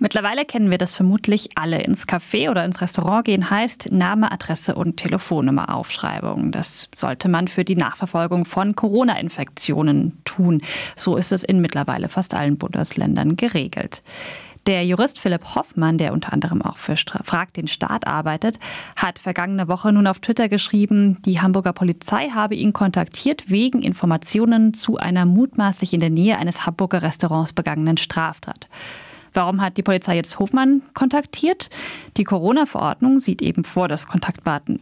Mittlerweile kennen wir das vermutlich alle. Ins Café oder ins Restaurant gehen heißt Name, Adresse und Telefonnummer Aufschreibung. Das sollte man für die Nachverfolgung von Corona-Infektionen tun. So ist es in mittlerweile fast allen Bundesländern geregelt. Der Jurist Philipp Hoffmann, der unter anderem auch für Frag den Staat arbeitet, hat vergangene Woche nun auf Twitter geschrieben, die Hamburger Polizei habe ihn kontaktiert wegen Informationen zu einer mutmaßlich in der Nähe eines Hamburger Restaurants begangenen Straftat. Warum hat die Polizei jetzt Hofmann kontaktiert? Die Corona-Verordnung sieht eben vor, dass Kontaktdaten,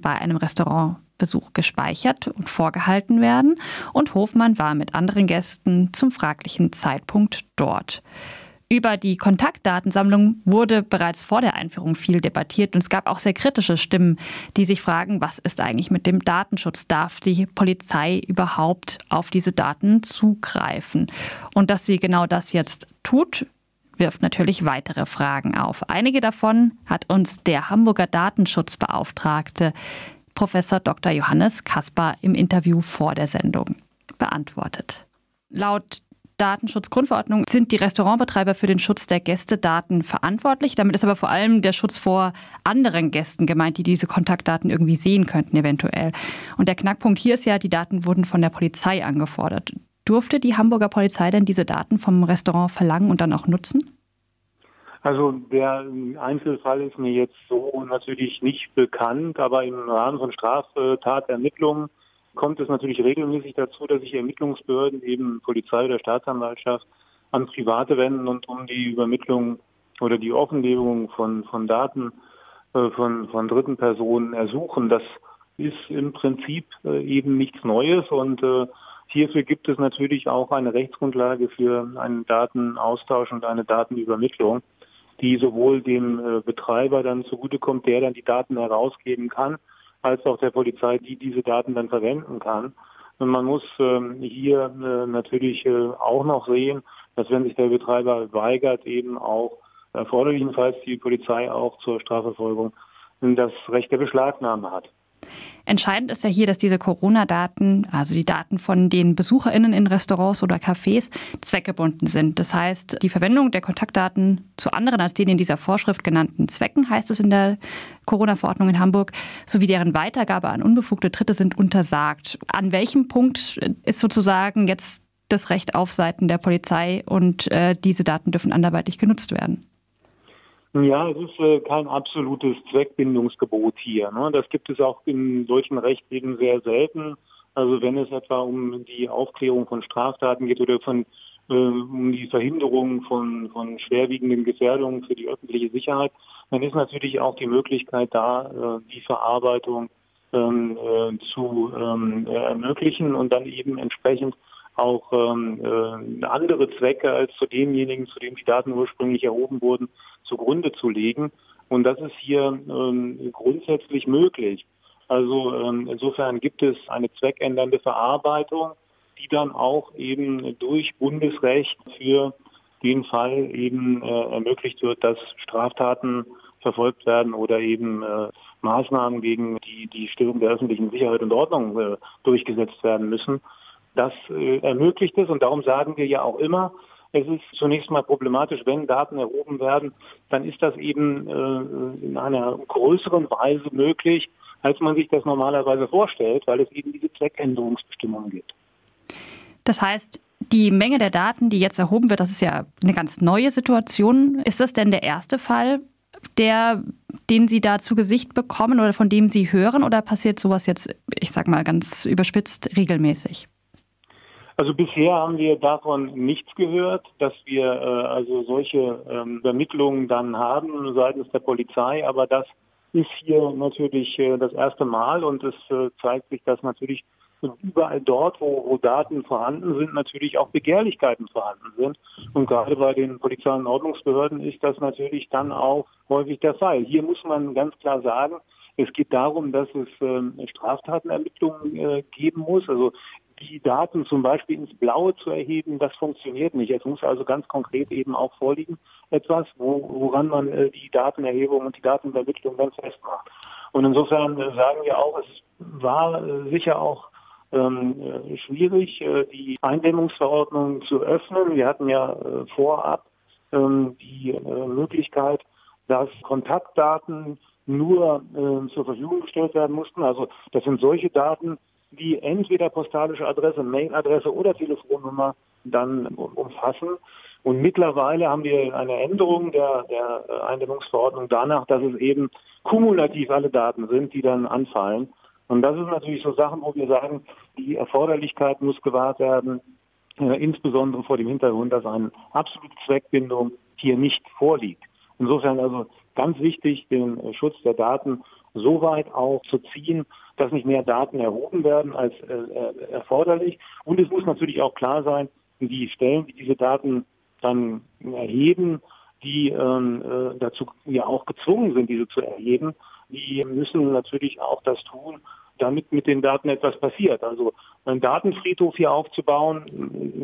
bei einem Restaurantbesuch gespeichert und vorgehalten werden. Und Hofmann war mit anderen Gästen zum fraglichen Zeitpunkt dort. Über die Kontaktdatensammlung wurde bereits vor der Einführung viel debattiert und es gab auch sehr kritische Stimmen, die sich fragen, was ist eigentlich mit dem Datenschutz? Darf die Polizei überhaupt auf diese Daten zugreifen? Und dass sie genau das jetzt tut, wirft natürlich weitere Fragen auf. Einige davon hat uns der Hamburger Datenschutzbeauftragte Professor Dr. Johannes Kaspar im Interview vor der Sendung beantwortet. Laut Datenschutzgrundverordnung sind die Restaurantbetreiber für den Schutz der Gästedaten verantwortlich. Damit ist aber vor allem der Schutz vor anderen Gästen gemeint, die diese Kontaktdaten irgendwie sehen könnten eventuell. Und der Knackpunkt hier ist ja, die Daten wurden von der Polizei angefordert. Durfte die Hamburger Polizei denn diese Daten vom Restaurant verlangen und dann auch nutzen? Also der Einzelfall ist mir jetzt so natürlich nicht bekannt, aber im Rahmen von Straftatermittlungen kommt es natürlich regelmäßig dazu, dass sich Ermittlungsbehörden, eben Polizei oder Staatsanwaltschaft, an Private wenden und um die Übermittlung oder die Offenlegung von, von Daten äh, von, von dritten Personen ersuchen. Das ist im Prinzip äh, eben nichts Neues und äh, hierfür gibt es natürlich auch eine Rechtsgrundlage für einen Datenaustausch und eine Datenübermittlung, die sowohl dem äh, Betreiber dann zugutekommt, der dann die Daten herausgeben kann, als auch der Polizei, die diese Daten dann verwenden kann. Und man muss ähm, hier äh, natürlich äh, auch noch sehen, dass wenn sich der Betreiber weigert, eben auch erforderlichenfalls die Polizei auch zur Strafverfolgung das Recht der Beschlagnahme hat. Entscheidend ist ja hier, dass diese Corona-Daten, also die Daten von den BesucherInnen in Restaurants oder Cafés, zweckgebunden sind. Das heißt, die Verwendung der Kontaktdaten zu anderen als den in dieser Vorschrift genannten Zwecken, heißt es in der Corona-Verordnung in Hamburg, sowie deren Weitergabe an unbefugte Dritte sind untersagt. An welchem Punkt ist sozusagen jetzt das Recht auf Seiten der Polizei und äh, diese Daten dürfen anderweitig genutzt werden? Ja, es ist äh, kein absolutes Zweckbindungsgebot hier. Ne? Das gibt es auch in solchen Recht eben sehr selten. Also wenn es etwa um die Aufklärung von Straftaten geht oder von äh, um die Verhinderung von, von schwerwiegenden Gefährdungen für die öffentliche Sicherheit, dann ist natürlich auch die Möglichkeit da, äh, die Verarbeitung ähm, äh, zu ähm, ermöglichen und dann eben entsprechend auch ähm, äh, andere Zwecke als zu demjenigen, zu dem die Daten ursprünglich erhoben wurden, zugrunde zu legen. Und das ist hier ähm, grundsätzlich möglich. Also ähm, insofern gibt es eine zweckändernde Verarbeitung, die dann auch eben durch Bundesrecht für den Fall eben äh, ermöglicht wird, dass Straftaten verfolgt werden oder eben äh, Maßnahmen gegen die, die Störung der öffentlichen Sicherheit und Ordnung äh, durchgesetzt werden müssen. Das äh, ermöglicht es und darum sagen wir ja auch immer, es ist zunächst mal problematisch, wenn Daten erhoben werden, dann ist das eben äh, in einer größeren Weise möglich, als man sich das normalerweise vorstellt, weil es eben diese Zweckänderungsbestimmungen gibt. Das heißt, die Menge der Daten, die jetzt erhoben wird, das ist ja eine ganz neue Situation. Ist das denn der erste Fall, der, den Sie da zu Gesicht bekommen oder von dem Sie hören? Oder passiert sowas jetzt, ich sag mal ganz überspitzt, regelmäßig? Also bisher haben wir davon nichts gehört, dass wir äh, also solche ähm, dann haben seitens der Polizei, aber das ist hier natürlich äh, das erste Mal und es äh, zeigt sich, dass natürlich überall dort, wo, wo Daten vorhanden sind, natürlich auch Begehrlichkeiten vorhanden sind. Und gerade bei den Polizei- und Ordnungsbehörden ist das natürlich dann auch häufig der Fall. Hier muss man ganz klar sagen, es geht darum, dass es ähm, Straftatenermittlungen äh, geben muss. Also die Daten zum Beispiel ins Blaue zu erheben, das funktioniert nicht. Es muss also ganz konkret eben auch vorliegen etwas, wo, woran man äh, die Datenerhebung und die Datenübermittlung dann festmacht. Und insofern äh, sagen wir auch, es war äh, sicher auch ähm, schwierig, die Eindämmungsverordnung zu öffnen. Wir hatten ja vorab ähm, die äh, Möglichkeit, dass Kontaktdaten nur äh, zur Verfügung gestellt werden mussten. Also das sind solche Daten, die entweder postalische Adresse, Mailadresse oder Telefonnummer dann umfassen. Und mittlerweile haben wir eine Änderung der, der Eindämmungsverordnung danach, dass es eben kumulativ alle Daten sind, die dann anfallen. Und das sind natürlich so Sachen, wo wir sagen, die Erforderlichkeit muss gewahrt werden, äh, insbesondere vor dem Hintergrund, dass eine absolute Zweckbindung hier nicht vorliegt. Insofern also ganz wichtig, den äh, Schutz der Daten so weit auch zu ziehen, dass nicht mehr Daten erhoben werden als äh, äh, erforderlich. Und es muss natürlich auch klar sein, die Stellen, die diese Daten dann erheben, die ähm, äh, dazu ja auch gezwungen sind, diese zu erheben, die müssen natürlich auch das tun, damit mit den Daten etwas passiert. Also einen Datenfriedhof hier aufzubauen,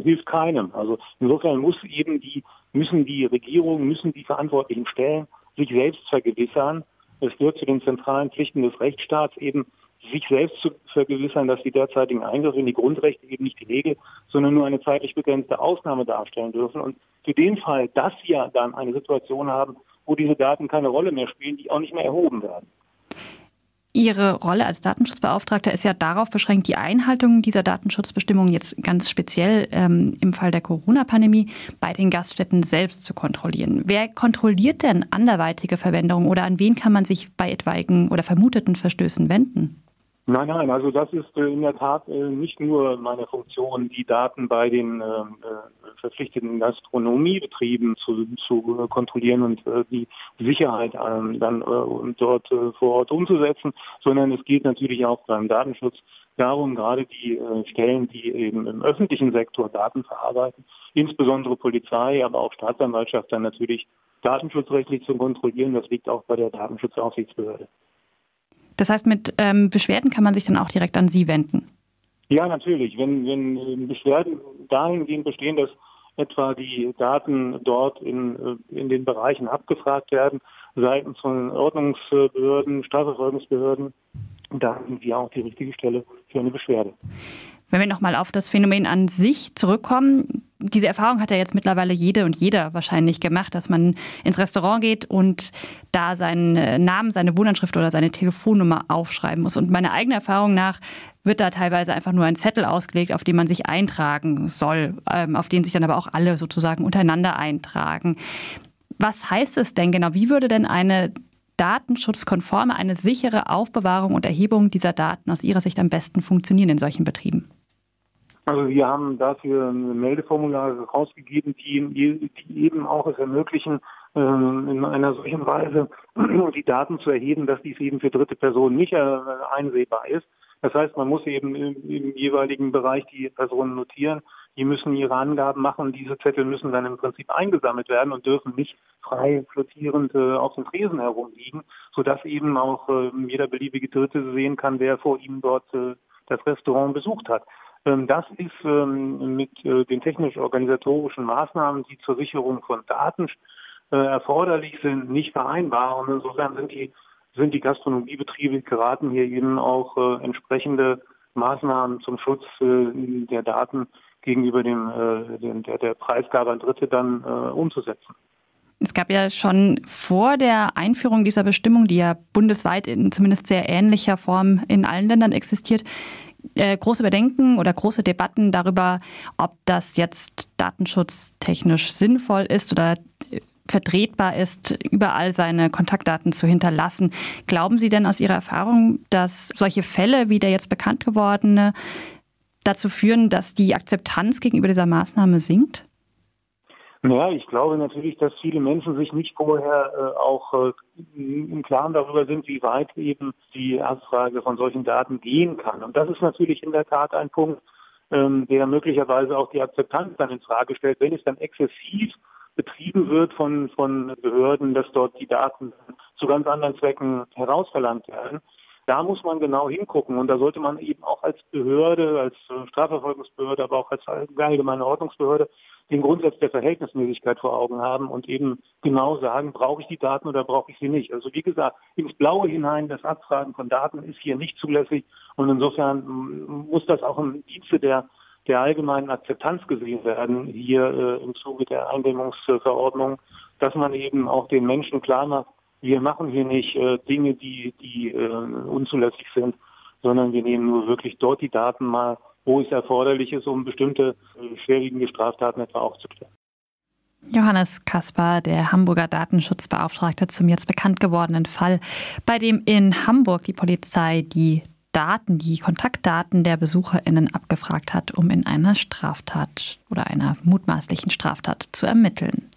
hilft keinem. Also insofern muss eben die, müssen die Regierungen, müssen die verantwortlichen Stellen sich selbst vergewissern. Es gehört zu den zentralen Pflichten des Rechtsstaats eben, sich selbst zu vergewissern, dass die derzeitigen Eingriffe in die Grundrechte eben nicht die Regel, sondern nur eine zeitlich begrenzte Ausnahme darstellen dürfen. Und für den Fall, dass wir dann eine Situation haben, wo diese Daten keine Rolle mehr spielen, die auch nicht mehr erhoben werden. Ihre Rolle als Datenschutzbeauftragter ist ja darauf beschränkt, die Einhaltung dieser Datenschutzbestimmungen jetzt ganz speziell ähm, im Fall der Corona-Pandemie bei den Gaststätten selbst zu kontrollieren. Wer kontrolliert denn anderweitige Verwendungen oder an wen kann man sich bei etwaigen oder vermuteten Verstößen wenden? Nein, nein, also das ist äh, in der Tat äh, nicht nur meine Funktion, die Daten bei den ähm, äh, verpflichteten Gastronomiebetrieben zu, zu kontrollieren und die Sicherheit ähm, dann dort vor Ort umzusetzen, sondern es geht natürlich auch beim Datenschutz darum, gerade die Stellen, die eben im öffentlichen Sektor Daten verarbeiten, insbesondere Polizei, aber auch Staatsanwaltschaft dann natürlich datenschutzrechtlich zu kontrollieren. Das liegt auch bei der Datenschutzaufsichtsbehörde. Das heißt, mit ähm, Beschwerden kann man sich dann auch direkt an Sie wenden? Ja, natürlich. Wenn, wenn Beschwerden dahingehend bestehen, dass etwa die Daten dort in, äh, in den Bereichen abgefragt werden, seitens von Ordnungsbehörden, Strafverfolgungsbehörden, da sind wir auch die richtige Stelle für eine Beschwerde. Wenn wir nochmal auf das Phänomen an sich zurückkommen, diese Erfahrung hat ja jetzt mittlerweile jede und jeder wahrscheinlich gemacht, dass man ins Restaurant geht und da seinen äh, Namen, seine Wohnanschrift oder seine Telefonnummer aufschreiben muss. Und meiner eigenen Erfahrung nach wird da teilweise einfach nur ein Zettel ausgelegt, auf den man sich eintragen soll, ähm, auf den sich dann aber auch alle sozusagen untereinander eintragen. Was heißt es denn genau? Wie würde denn eine datenschutzkonforme, eine sichere Aufbewahrung und Erhebung dieser Daten aus Ihrer Sicht am besten funktionieren in solchen Betrieben? Also wir haben dafür Meldeformulare rausgegeben, die, die eben auch es ermöglichen, ähm, in einer solchen Weise die Daten zu erheben, dass dies eben für dritte Personen nicht äh, einsehbar ist. Das heißt, man muss eben im, jeweiligen Bereich die Personen notieren. Die müssen ihre Angaben machen. Diese Zettel müssen dann im Prinzip eingesammelt werden und dürfen nicht frei flottierend äh, auf dem Tresen herumliegen, sodass eben auch äh, jeder beliebige Dritte sehen kann, wer vor ihm dort das Restaurant besucht hat. Ähm, das ist ähm, mit äh, den technisch-organisatorischen Maßnahmen, die zur Sicherung von Daten äh, erforderlich sind, nicht vereinbar. Und insofern sind die, sind die Gastronomiebetriebe geraten hier eben auch äh, entsprechende Maßnahmen zum Schutz der Daten gegenüber dem, der, der Preisgabe an Dritte dann umzusetzen. Es gab ja schon vor der Einführung dieser Bestimmung, die ja bundesweit in zumindest sehr ähnlicher Form in allen Ländern existiert, äh, große Bedenken oder große Debatten darüber, ob das jetzt datenschutztechnisch sinnvoll ist oder äh, vertretbar ist, überall seine Kontaktdaten zu hinterlassen. Glauben Sie denn aus Ihrer Erfahrung, dass solche Fälle wie der jetzt bekannt gewordene dazu führen, dass die Akzeptanz gegenüber dieser Maßnahme sinkt? Ja, ich glaube natürlich, dass viele Menschen sich nicht vorher äh, auch äh, im Klaren darüber sind, wie weit eben die Abfrage von solchen Daten gehen kann. Und das ist natürlich in der Tat ein Punkt, ähm, der möglicherweise auch die Akzeptanz dann in Frage stellt, wenn es dann exzessiv betrieben wird von, von Behörden, dass dort die Daten zu ganz anderen Zwecken herausverlangt werden. Da muss man genau hingucken und da sollte man eben auch als Behörde, als Strafverfolgungsbehörde, aber auch als allgemeine Ordnungsbehörde den Grundsatz der Verhältnismäßigkeit vor Augen haben und eben genau sagen, brauche ich die Daten oder brauche ich sie nicht. Also wie gesagt, ins Blaue hinein das Abfragen von Daten ist hier nicht zulässig und insofern muss das auch im Dienste der, der allgemeinen Akzeptanz gesehen werden hier äh, im Zuge der Eindämmungsverordnung, dass man eben auch den Menschen klar macht, wir machen hier nicht äh, Dinge, die, die äh, unzulässig sind, sondern wir nehmen nur wirklich dort die Daten mal, wo es erforderlich ist, um bestimmte äh, schwerwiegende Straftaten etwa aufzuklären. Johannes Kaspar, der Hamburger Datenschutzbeauftragte, zum jetzt bekannt gewordenen Fall, bei dem in Hamburg die Polizei die Daten, die Kontaktdaten der BesucherInnen abgefragt hat, um in einer Straftat oder einer mutmaßlichen Straftat zu ermitteln.